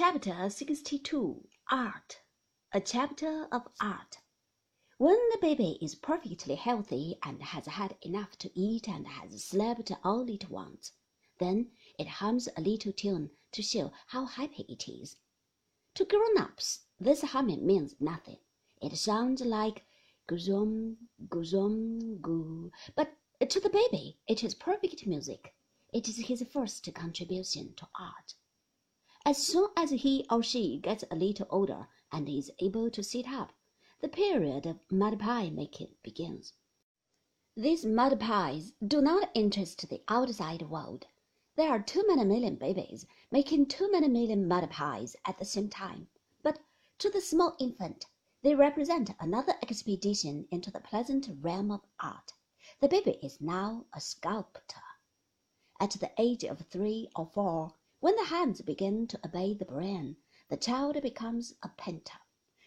Chapter 62 Art A Chapter of Art When the baby is perfectly healthy and has had enough to eat and has slept all it wants, then it hums a little tune to show how happy it is. To grown ups this humming means nothing. It sounds like guzum, guzum, goo, but to the baby it is perfect music. It is his first contribution to art. As soon as he or she gets a little older and is able to sit up, the period of mud pie making begins. These mud pies do not interest the outside world. There are too many million babies making too many million mud pies at the same time, but to the small infant they represent another expedition into the pleasant realm of art. The baby is now a sculptor. At the age of three or four, when the hands begin to obey the brain, the child becomes a painter.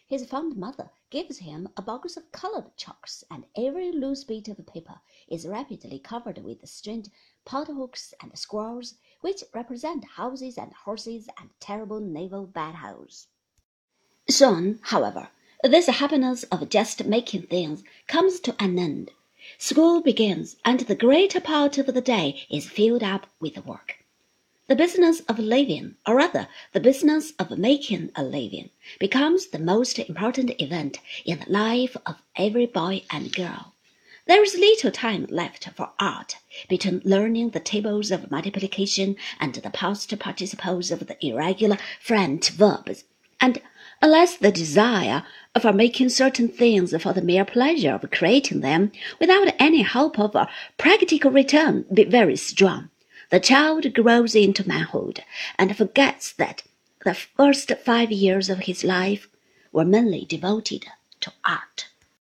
His fond mother gives him a box of colored chalks, and every loose bit of paper is rapidly covered with strange pothooks and squares, which represent houses and horses and terrible naval battles. Soon, however, this happiness of just making things comes to an end. School begins, and the greater part of the day is filled up with work. The business of living, or rather the business of making a living, becomes the most important event in the life of every boy and girl. There is little time left for art between learning the tables of multiplication and the past participles of the irregular French verbs, and unless the desire for making certain things for the mere pleasure of creating them, without any hope of a practical return, be very strong the child grows into manhood and forgets that the first five years of his life were mainly devoted to art.